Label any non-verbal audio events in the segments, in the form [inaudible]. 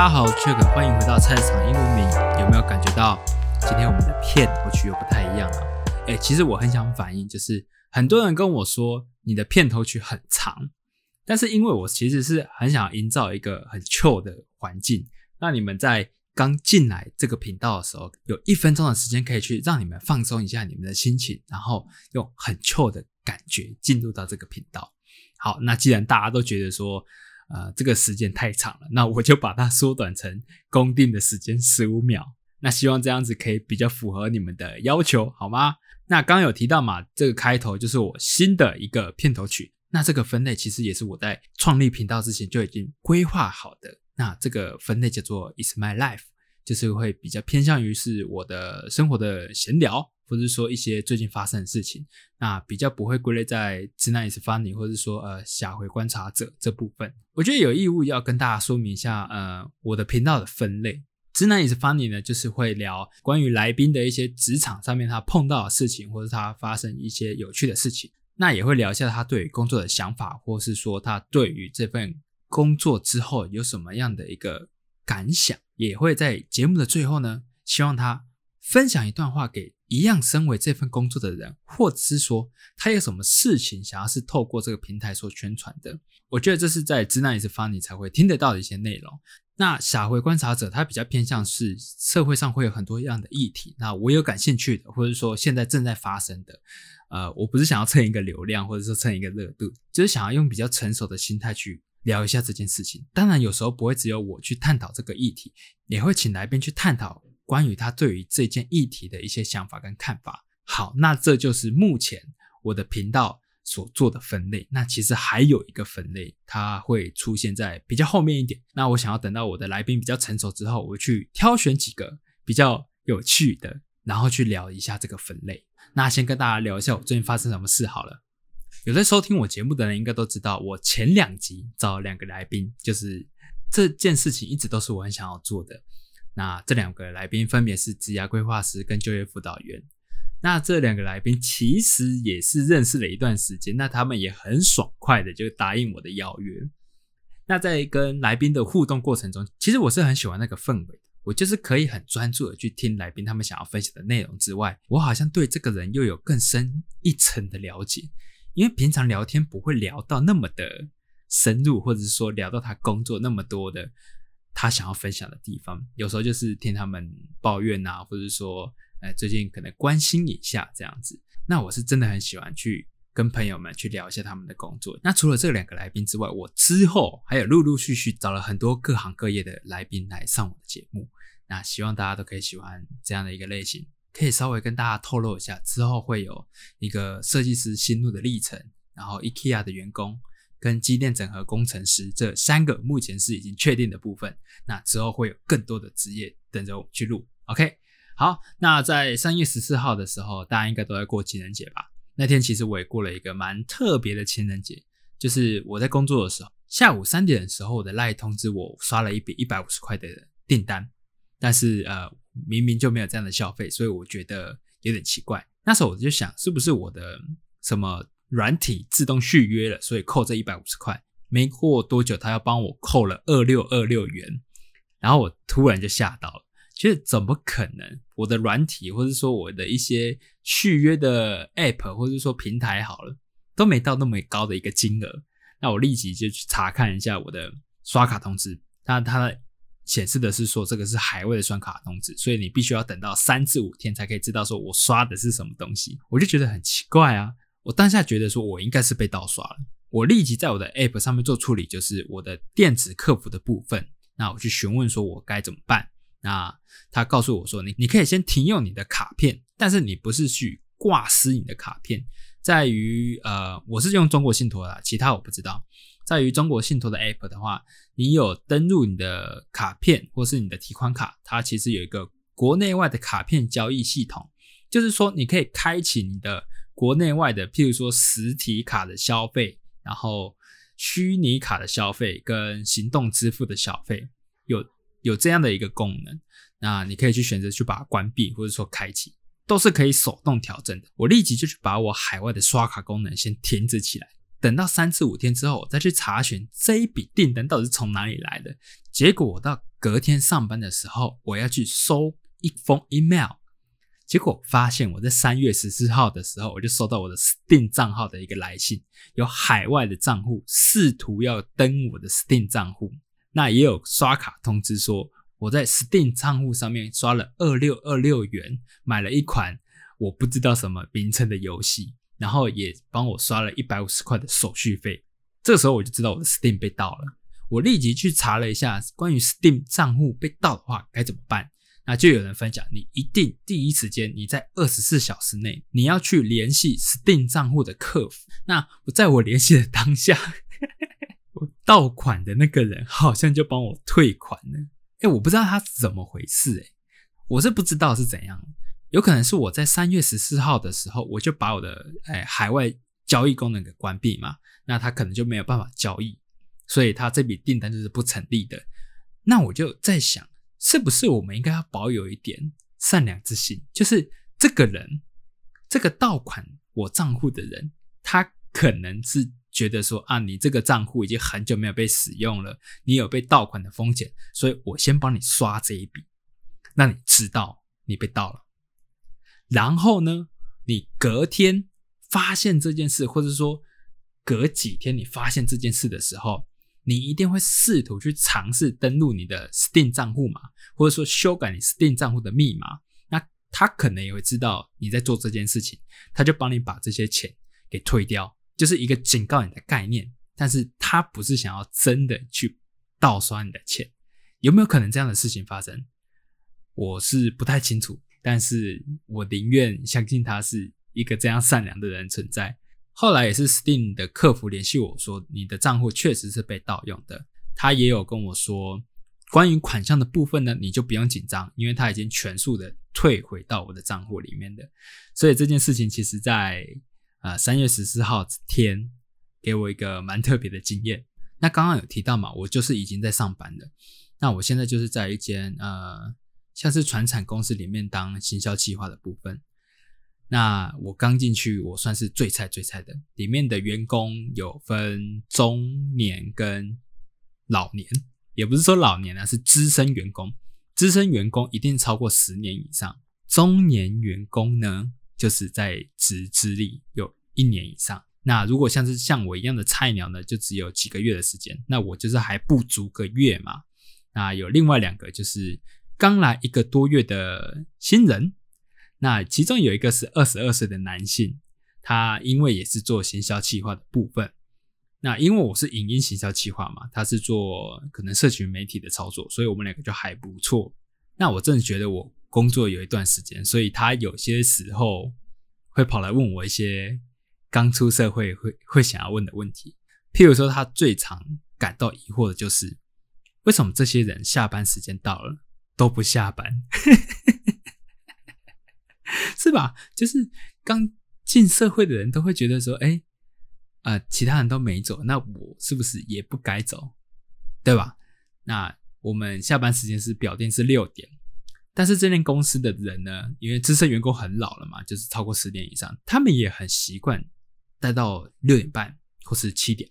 大家好，Chuck，欢迎回到菜市场英文名。有没有感觉到今天我们的片头曲又不太一样了？哎，其实我很想反映，就是很多人跟我说你的片头曲很长，但是因为我其实是很想营造一个很 chill 的环境，让你们在刚进来这个频道的时候，有一分钟的时间可以去让你们放松一下你们的心情，然后用很 chill 的感觉进入到这个频道。好，那既然大家都觉得说，呃，这个时间太长了，那我就把它缩短成公定的时间十五秒。那希望这样子可以比较符合你们的要求，好吗？那刚有提到嘛，这个开头就是我新的一个片头曲。那这个分类其实也是我在创立频道之前就已经规划好的。那这个分类叫做 "Is My Life"，就是会比较偏向于是我的生活的闲聊。或者说一些最近发生的事情，那比较不会归类在直男也是 funny，或者说呃下回观察者这部分。我觉得有义务要跟大家说明一下，呃，我的频道的分类，直男也是 funny 呢，就是会聊关于来宾的一些职场上面他碰到的事情，或者他发生一些有趣的事情。那也会聊一下他对于工作的想法，或是说他对于这份工作之后有什么样的一个感想。也会在节目的最后呢，希望他分享一段话给。一样，身为这份工作的人，或者是说他有什么事情想要是透过这个平台所宣传的，我觉得这是在直男也是发你才会听得到的一些内容。那小回观察者他比较偏向是社会上会有很多样的议题，那我有感兴趣的，或者说现在正在发生的，呃，我不是想要蹭一个流量，或者说蹭一个热度，就是想要用比较成熟的心态去聊一下这件事情。当然，有时候不会只有我去探讨这个议题，也会请来宾去探讨。关于他对于这件议题的一些想法跟看法。好，那这就是目前我的频道所做的分类。那其实还有一个分类，它会出现在比较后面一点。那我想要等到我的来宾比较成熟之后，我去挑选几个比较有趣的，然后去聊一下这个分类。那先跟大家聊一下我最近发生什么事好了。有在收听我节目的人应该都知道，我前两集找两个来宾，就是这件事情一直都是我很想要做的。那这两个来宾分别是职业规划师跟就业辅导员。那这两个来宾其实也是认识了一段时间，那他们也很爽快的就答应我的邀约。那在跟来宾的互动过程中，其实我是很喜欢那个氛围的。我就是可以很专注的去听来宾他们想要分享的内容之外，我好像对这个人又有更深一层的了解。因为平常聊天不会聊到那么的深入，或者是说聊到他工作那么多的。他想要分享的地方，有时候就是听他们抱怨啊，或者说，呃，最近可能关心一下这样子。那我是真的很喜欢去跟朋友们去聊一下他们的工作。那除了这两个来宾之外，我之后还有陆陆续续找了很多各行各业的来宾来上我的节目。那希望大家都可以喜欢这样的一个类型。可以稍微跟大家透露一下，之后会有一个设计师心路的历程，然后 IKEA 的员工。跟机电整合工程师这三个目前是已经确定的部分，那之后会有更多的职业等着我们去录。OK，好，那在三月十四号的时候，大家应该都在过情人节吧？那天其实我也过了一个蛮特别的情人节，就是我在工作的时候，下午三点的时候，我的赖通知我刷了一笔一百五十块的订单，但是呃明明就没有这样的消费，所以我觉得有点奇怪。那时候我就想，是不是我的什么？软体自动续约了，所以扣这一百五十块。没过多久，他要帮我扣了二六二六元，然后我突然就吓到了，其实怎么可能？我的软体或者说我的一些续约的 App 或者说平台好了，都没到那么高的一个金额。那我立即就去查看一下我的刷卡通知，那它显示的是说这个是海外的刷卡通知，所以你必须要等到三至五天才可以知道说我刷的是什么东西。我就觉得很奇怪啊。我当下觉得说，我应该是被盗刷了。我立即在我的 App 上面做处理，就是我的电子客服的部分。那我去询问说，我该怎么办？那他告诉我说，你你可以先停用你的卡片，但是你不是去挂失你的卡片，在于呃，我是用中国信托的，其他我不知道。在于中国信托的 App 的话，你有登录你的卡片或是你的提款卡，它其实有一个国内外的卡片交易系统，就是说你可以开启你的。国内外的，譬如说实体卡的消费，然后虚拟卡的消费跟行动支付的消费，有有这样的一个功能，那你可以去选择去把它关闭或者说开启，都是可以手动调整的。我立即就去把我海外的刷卡功能先停止起来，等到三至五天之后，我再去查询这一笔订单到底是从哪里来的。结果我到隔天上班的时候，我要去收一封 email，结果发现我在三月十四号的时候，我就收到我的 Steam 账号的一个来信，有海外的账户试图要登我的 Steam 账户，那也有刷卡通知说我在 Steam 账户上面刷了二六二六元，买了一款我不知道什么名称的游戏。然后也帮我刷了一百五十块的手续费，这时候我就知道我的 Steam 被盗了。我立即去查了一下关于 Steam 账户被盗的话该怎么办。那就有人分享，你一定第一时间你在二十四小时内你要去联系 Steam 账户的客服。那我在我联系的当下，[laughs] 我盗款的那个人好像就帮我退款了。哎，我不知道他是怎么回事，哎，我是不知道是怎样。有可能是我在三月十四号的时候，我就把我的诶海外交易功能给关闭嘛，那他可能就没有办法交易，所以他这笔订单就是不成立的。那我就在想，是不是我们应该要保有一点善良之心？就是这个人，这个盗款我账户的人，他可能是觉得说啊，你这个账户已经很久没有被使用了，你有被盗款的风险，所以我先帮你刷这一笔，让你知道你被盗了。然后呢，你隔天发现这件事，或者说隔几天你发现这件事的时候，你一定会试图去尝试登录你的 Steam 账户嘛，或者说修改你 Steam 账户的密码。那他可能也会知道你在做这件事情，他就帮你把这些钱给退掉，就是一个警告你的概念。但是他不是想要真的去盗刷你的钱，有没有可能这样的事情发生？我是不太清楚。但是我宁愿相信他是一个这样善良的人存在。后来也是 Steam 的客服联系我说，你的账户确实是被盗用的。他也有跟我说，关于款项的部分呢，你就不用紧张，因为他已经全数的退回到我的账户里面的。所以这件事情其实在呃三月十四号天给我一个蛮特别的经验。那刚刚有提到嘛，我就是已经在上班了。那我现在就是在一间呃。像是船产公司里面当行销企划的部分，那我刚进去，我算是最菜最菜的。里面的员工有分中年跟老年，也不是说老年啊，是资深员工。资深员工一定超过十年以上，中年员工呢，就是在职资历有一年以上。那如果像是像我一样的菜鸟呢，就只有几个月的时间。那我就是还不足个月嘛。那有另外两个就是。刚来一个多月的新人，那其中有一个是二十二岁的男性，他因为也是做行销企划的部分，那因为我是影音行销企划嘛，他是做可能社群媒体的操作，所以我们两个就还不错。那我真的觉得我工作有一段时间，所以他有些时候会跑来问我一些刚出社会会会想要问的问题，譬如说他最常感到疑惑的就是，为什么这些人下班时间到了？都不下班，[laughs] [laughs] 是吧？就是刚进社会的人都会觉得说，哎，呃，其他人都没走，那我是不是也不该走，对吧？那我们下班时间是表定是六点，但是这间公司的人呢，因为资深员工很老了嘛，就是超过十年以上，他们也很习惯待到六点半或是七点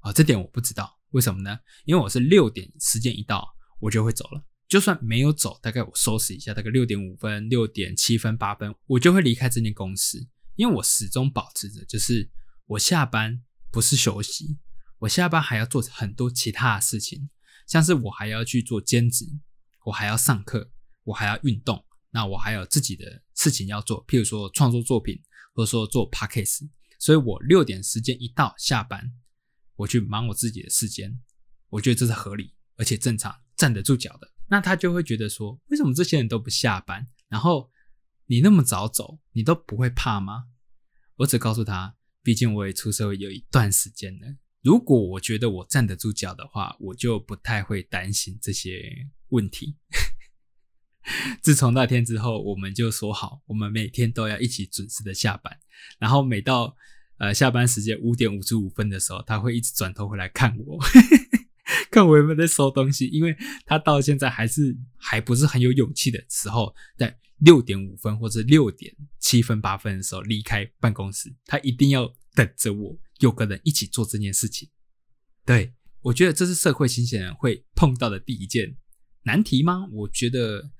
啊。这点我不知道为什么呢？因为我是六点时间一到，我就会走了。就算没有走，大概我收拾一下，大概六点五分、六点七分、八分，我就会离开这间公司。因为我始终保持着，就是我下班不是休息，我下班还要做很多其他的事情，像是我还要去做兼职，我还要上课，我还要运动，那我还有自己的事情要做，譬如说创作作品，或者说做 podcast。所以我六点时间一到下班，我去忙我自己的时间，我觉得这是合理而且正常，站得住脚的。那他就会觉得说，为什么这些人都不下班？然后你那么早走，你都不会怕吗？我只告诉他，毕竟我也出社会有一段时间了。如果我觉得我站得住脚的话，我就不太会担心这些问题。[laughs] 自从那天之后，我们就说好，我们每天都要一起准时的下班。然后每到呃下班时间五点五十五分的时候，他会一直转头回来看我。[laughs] [laughs] 看我有没有在收东西，因为他到现在还是还不是很有勇气的时候，在六点五分或者六点七分八分的时候离开办公室，他一定要等着我，有个人一起做这件事情。对我觉得这是社会新鲜人会碰到的第一件难题吗？我觉得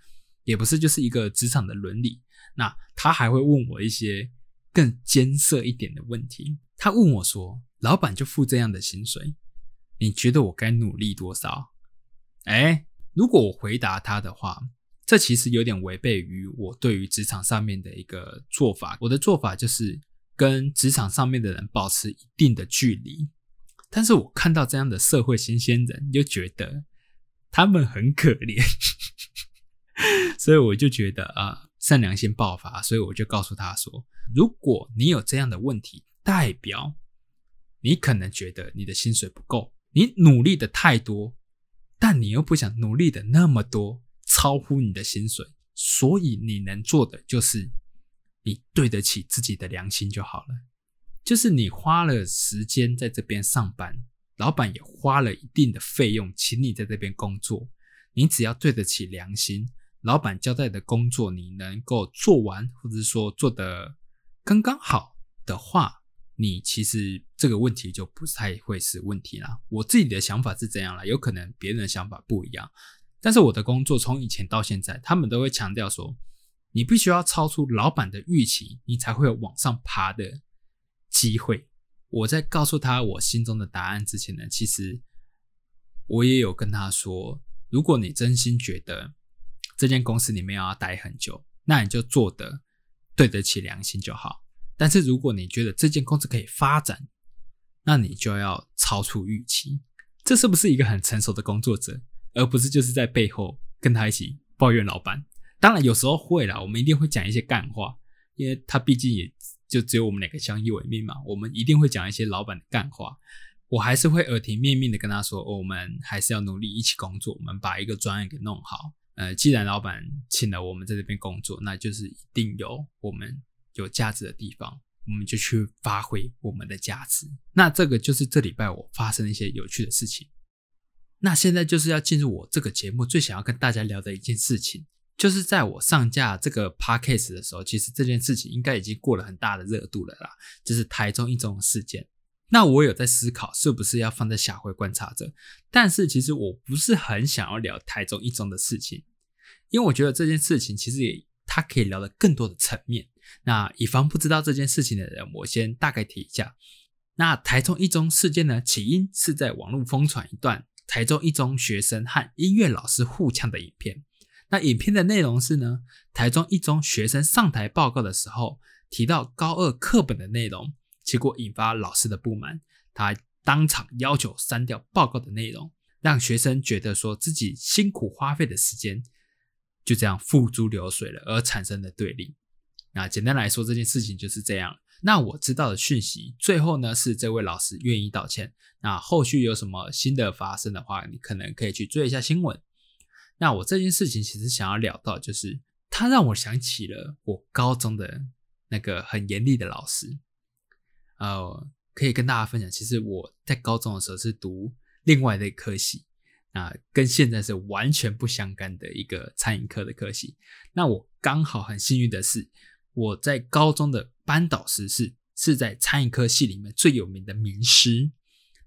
也不是，就是一个职场的伦理。那他还会问我一些更艰涩一点的问题。他问我说：“老板就付这样的薪水，你觉得我该努力多少？”哎，如果我回答他的话，这其实有点违背于我对于职场上面的一个做法。我的做法就是跟职场上面的人保持一定的距离。但是我看到这样的社会新鲜人，又觉得他们很可怜，[laughs] 所以我就觉得啊，善良心爆发，所以我就告诉他说：如果你有这样的问题，代表你可能觉得你的薪水不够，你努力的太多。但你又不想努力的那么多，超乎你的薪水，所以你能做的就是你对得起自己的良心就好了。就是你花了时间在这边上班，老板也花了一定的费用请你在这边工作，你只要对得起良心，老板交代的工作你能够做完，或者说做得刚刚好的话。你其实这个问题就不太会是问题啦。我自己的想法是这样啦，有可能别人的想法不一样。但是我的工作从以前到现在，他们都会强调说，你必须要超出老板的预期，你才会有往上爬的机会。我在告诉他我心中的答案之前呢，其实我也有跟他说，如果你真心觉得这间公司里面要待很久，那你就做的对得起良心就好。但是如果你觉得这间公司可以发展，那你就要超出预期。这是不是一个很成熟的工作者，而不是就是在背后跟他一起抱怨老板？当然有时候会啦，我们一定会讲一些干话，因为他毕竟也就只有我们两个相依为命嘛。[laughs] 我们一定会讲一些老板的干话，我还是会耳提面命的跟他说，我们还是要努力一起工作，我们把一个专业给弄好。呃，既然老板请了我们在这边工作，那就是一定有我们。有价值的地方，我们就去发挥我们的价值。那这个就是这礼拜我发生的一些有趣的事情。那现在就是要进入我这个节目最想要跟大家聊的一件事情，就是在我上架这个 podcast 的时候，其实这件事情应该已经过了很大的热度了啦，就是台中一中的事件。那我有在思考是不是要放在下回观察着，但是其实我不是很想要聊台中一中的事情，因为我觉得这件事情其实也它可以聊的更多的层面。那以防不知道这件事情的人，我先大概提一下。那台中一中事件呢，起因是在网络疯传一段台中一中学生和音乐老师互呛的影片。那影片的内容是呢，台中一中学生上台报告的时候提到高二课本的内容，结果引发老师的不满，他当场要求删掉报告的内容，让学生觉得说自己辛苦花费的时间就这样付诸流水了，而产生的对立。那简单来说，这件事情就是这样。那我知道的讯息，最后呢是这位老师愿意道歉。那后续有什么新的发生的话，你可能可以去追一下新闻。那我这件事情其实想要聊到，就是他让我想起了我高中的那个很严厉的老师。呃，可以跟大家分享，其实我在高中的时候是读另外的一科系。啊，跟现在是完全不相干的一个餐饮科的科系。那我刚好很幸运的是。我在高中的班导师是是在餐饮科系里面最有名的名师，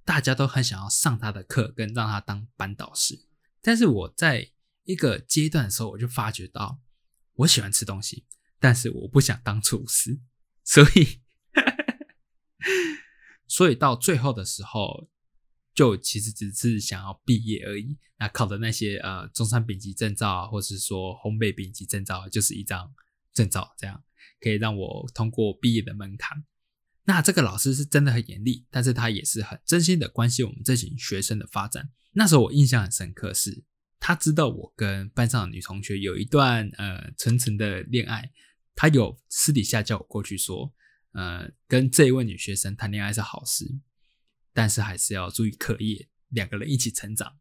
大家都很想要上他的课，跟让他当班导师。但是我在一个阶段的时候，我就发觉到我喜欢吃东西，但是我不想当厨师，所以所以到最后的时候，就其实只是想要毕业而已。那考的那些呃中山丙级证照啊，或是说烘焙丙级证照，就是一张证照这样。可以让我通过毕业的门槛。那这个老师是真的很严厉，但是他也是很真心的关心我们这群学生的发展。那时候我印象很深刻，是他知道我跟班上的女同学有一段呃纯纯的恋爱，他有私底下叫我过去说，呃，跟这一位女学生谈恋爱是好事，但是还是要注意课业，两个人一起成长。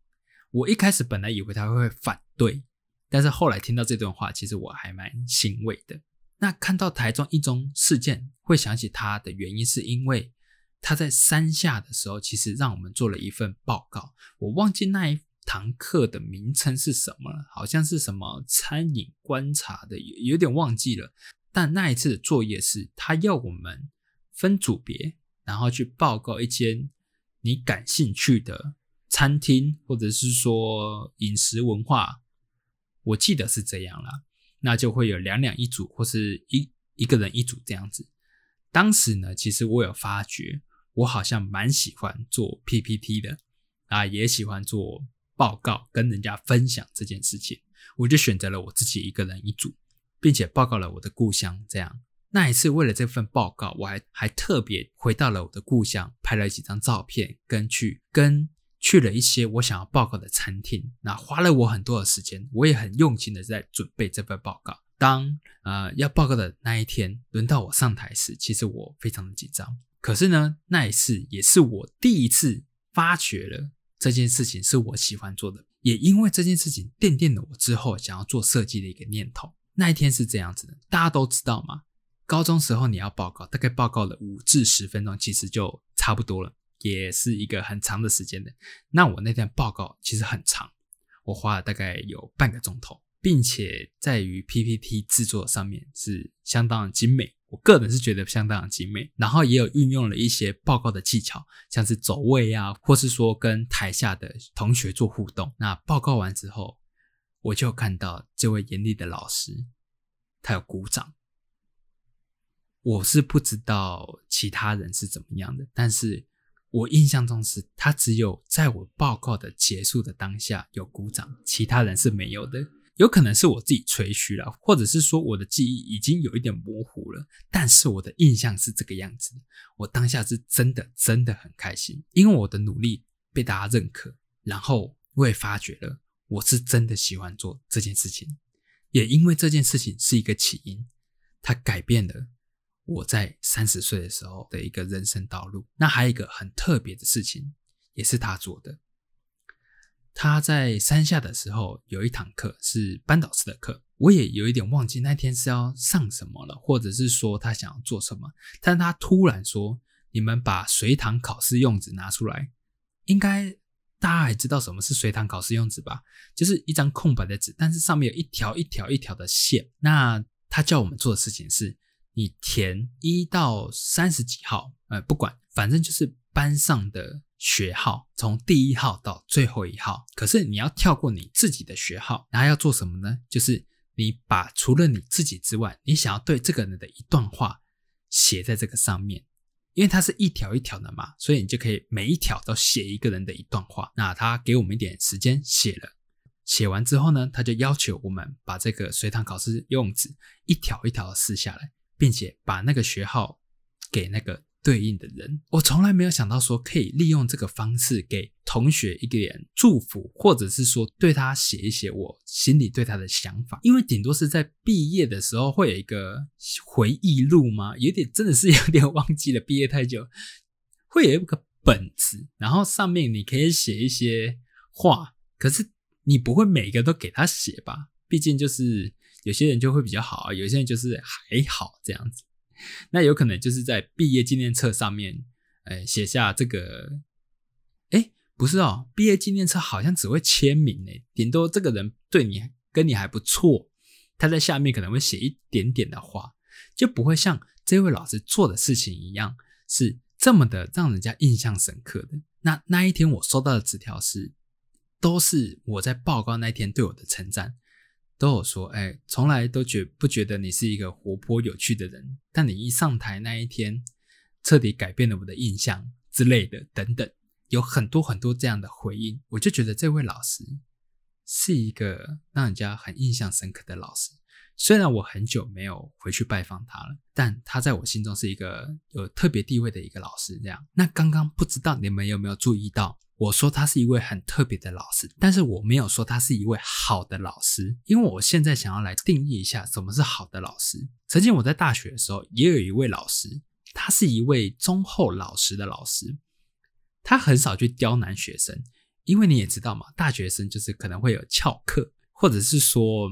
我一开始本来以为他会反对，但是后来听到这段话，其实我还蛮欣慰的。那看到台中一中事件，会想起他的原因，是因为他在山下的时候，其实让我们做了一份报告。我忘记那一堂课的名称是什么了，好像是什么餐饮观察的，有点忘记了。但那一次的作业是，他要我们分组别，然后去报告一间你感兴趣的餐厅，或者是说饮食文化，我记得是这样啦。那就会有两两一组，或是一一个人一组这样子。当时呢，其实我有发觉，我好像蛮喜欢做 PPT 的啊，也喜欢做报告，跟人家分享这件事情。我就选择了我自己一个人一组，并且报告了我的故乡。这样那一次，为了这份报告，我还还特别回到了我的故乡，拍了几张照片，跟去跟去了一些我想要报告的餐厅。那花了我很多的时间，我也很用心的在准备这份报告。当呃要报告的那一天轮到我上台时，其实我非常的紧张。可是呢，那一次也是我第一次发觉了这件事情是我喜欢做的，也因为这件事情奠定了我之后想要做设计的一个念头。那一天是这样子的，大家都知道嘛，高中时候你要报告，大概报告了五至十分钟，其实就差不多了，也是一个很长的时间的。那我那天报告其实很长，我花了大概有半个钟头。并且在于 PPT 制作上面是相当的精美，我个人是觉得相当的精美。然后也有运用了一些报告的技巧，像是走位啊，或是说跟台下的同学做互动。那报告完之后，我就看到这位严厉的老师，他有鼓掌。我是不知道其他人是怎么样的，但是我印象中是他只有在我报告的结束的当下有鼓掌，其他人是没有的。有可能是我自己吹嘘了，或者是说我的记忆已经有一点模糊了，但是我的印象是这个样子。我当下是真的真的很开心，因为我的努力被大家认可，然后我也发觉了我是真的喜欢做这件事情，也因为这件事情是一个起因，它改变了我在三十岁的时候的一个人生道路。那还有一个很特别的事情，也是他做的。他在山下的时候有一堂课是班导师的课，我也有一点忘记那天是要上什么了，或者是说他想要做什么。但他突然说：“你们把随堂考试用纸拿出来。”应该大家还知道什么是随堂考试用纸吧？就是一张空白的纸，但是上面有一条一条一条的线。那他叫我们做的事情是，你填一到三十几号，呃，不管，反正就是班上的。学号从第一号到最后一号，可是你要跳过你自己的学号，然后要做什么呢？就是你把除了你自己之外，你想要对这个人的一段话写在这个上面，因为它是一条一条的嘛，所以你就可以每一条都写一个人的一段话。那他给我们一点时间写了，写完之后呢，他就要求我们把这个随堂考试用纸一条一条的撕下来，并且把那个学号给那个。对应的人，我从来没有想到说可以利用这个方式给同学一点祝福，或者是说对他写一写我心里对他的想法。因为顶多是在毕业的时候会有一个回忆录吗？有点真的是有点忘记了，毕业太久，会有一个本子，然后上面你可以写一些话，可是你不会每个都给他写吧？毕竟就是有些人就会比较好，有些人就是还好这样子。那有可能就是在毕业纪念册上面，呃，写下这个，哎，不是哦，毕业纪念册好像只会签名诶，顶多这个人对你跟你还不错，他在下面可能会写一点点的话，就不会像这位老师做的事情一样，是这么的让人家印象深刻的。那那一天我收到的纸条是，都是我在报告那天对我的称赞。都有说，哎，从来都觉不觉得你是一个活泼有趣的人，但你一上台那一天，彻底改变了我的印象之类的，等等，有很多很多这样的回应，我就觉得这位老师是一个让人家很印象深刻的老师。虽然我很久没有回去拜访他了，但他在我心中是一个有特别地位的一个老师。这样，那刚刚不知道你们有没有注意到？我说他是一位很特别的老师，但是我没有说他是一位好的老师，因为我现在想要来定义一下什么是好的老师。曾经我在大学的时候也有一位老师，他是一位忠厚老实的老师，他很少去刁难学生，因为你也知道嘛，大学生就是可能会有翘课，或者是说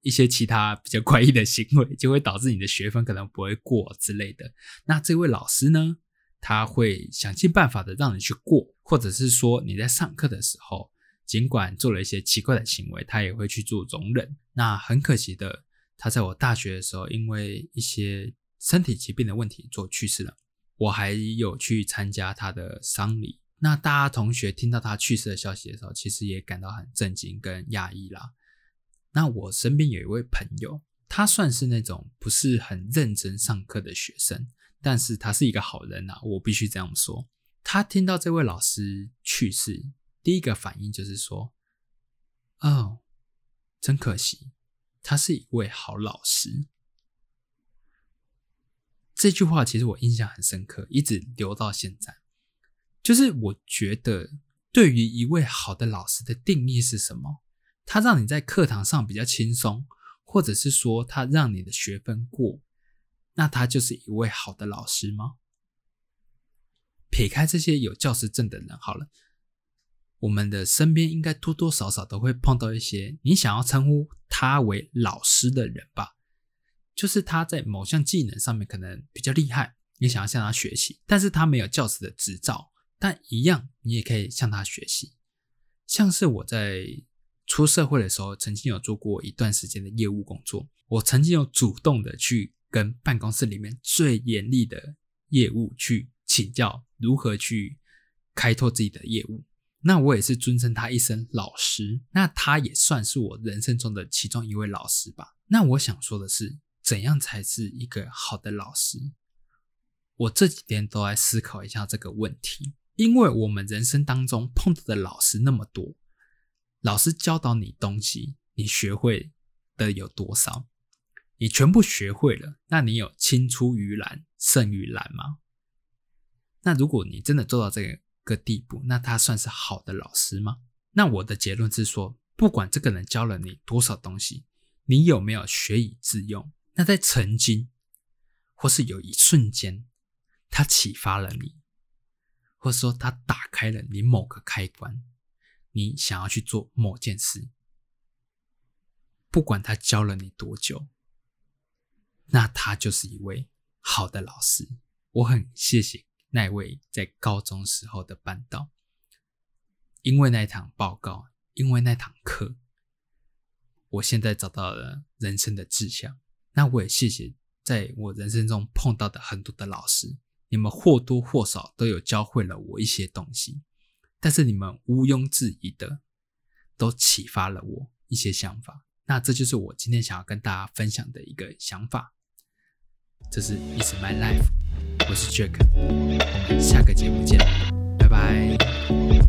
一些其他比较怪异的行为，就会导致你的学分可能不会过之类的。那这位老师呢？他会想尽办法的让你去过，或者是说你在上课的时候，尽管做了一些奇怪的行为，他也会去做容忍。那很可惜的，他在我大学的时候，因为一些身体疾病的问题，做去世了。我还有去参加他的丧礼。那大家同学听到他去世的消息的时候，其实也感到很震惊跟讶异啦。那我身边有一位朋友，他算是那种不是很认真上课的学生，但是他是一个好人呐，我必须这样说。他听到这位老师去世，第一个反应就是说：“哦，真可惜，他是一位好老师。”这句话其实我印象很深刻，一直留到现在。就是我觉得，对于一位好的老师的定义是什么？他让你在课堂上比较轻松，或者是说他让你的学分过，那他就是一位好的老师吗？撇开这些有教师证的人好了，我们的身边应该多多少少都会碰到一些你想要称呼他为老师的人吧。就是他在某项技能上面可能比较厉害，你想要向他学习，但是他没有教师的执照，但一样你也可以向他学习。像是我在出社会的时候，曾经有做过一段时间的业务工作，我曾经有主动的去跟办公室里面最严厉的业务去请教如何去开拓自己的业务。那我也是尊称他一声老师，那他也算是我人生中的其中一位老师吧。那我想说的是。怎样才是一个好的老师？我这几天都在思考一下这个问题，因为我们人生当中碰到的老师那么多，老师教导你东西，你学会的有多少？你全部学会了，那你有青出于蓝胜于蓝吗？那如果你真的做到这个地步，那他算是好的老师吗？那我的结论是说，不管这个人教了你多少东西，你有没有学以致用？那在曾经，或是有一瞬间，他启发了你，或者说他打开了你某个开关，你想要去做某件事，不管他教了你多久，那他就是一位好的老师。我很谢谢那位在高中时候的班导，因为那堂报告，因为那堂课，我现在找到了人生的志向。那我也谢谢在我人生中碰到的很多的老师，你们或多或少都有教会了我一些东西，但是你们毋庸置疑的都启发了我一些想法。那这就是我今天想要跟大家分享的一个想法。这是 Is My Life，我是 Jack，我们下个节目见，拜拜。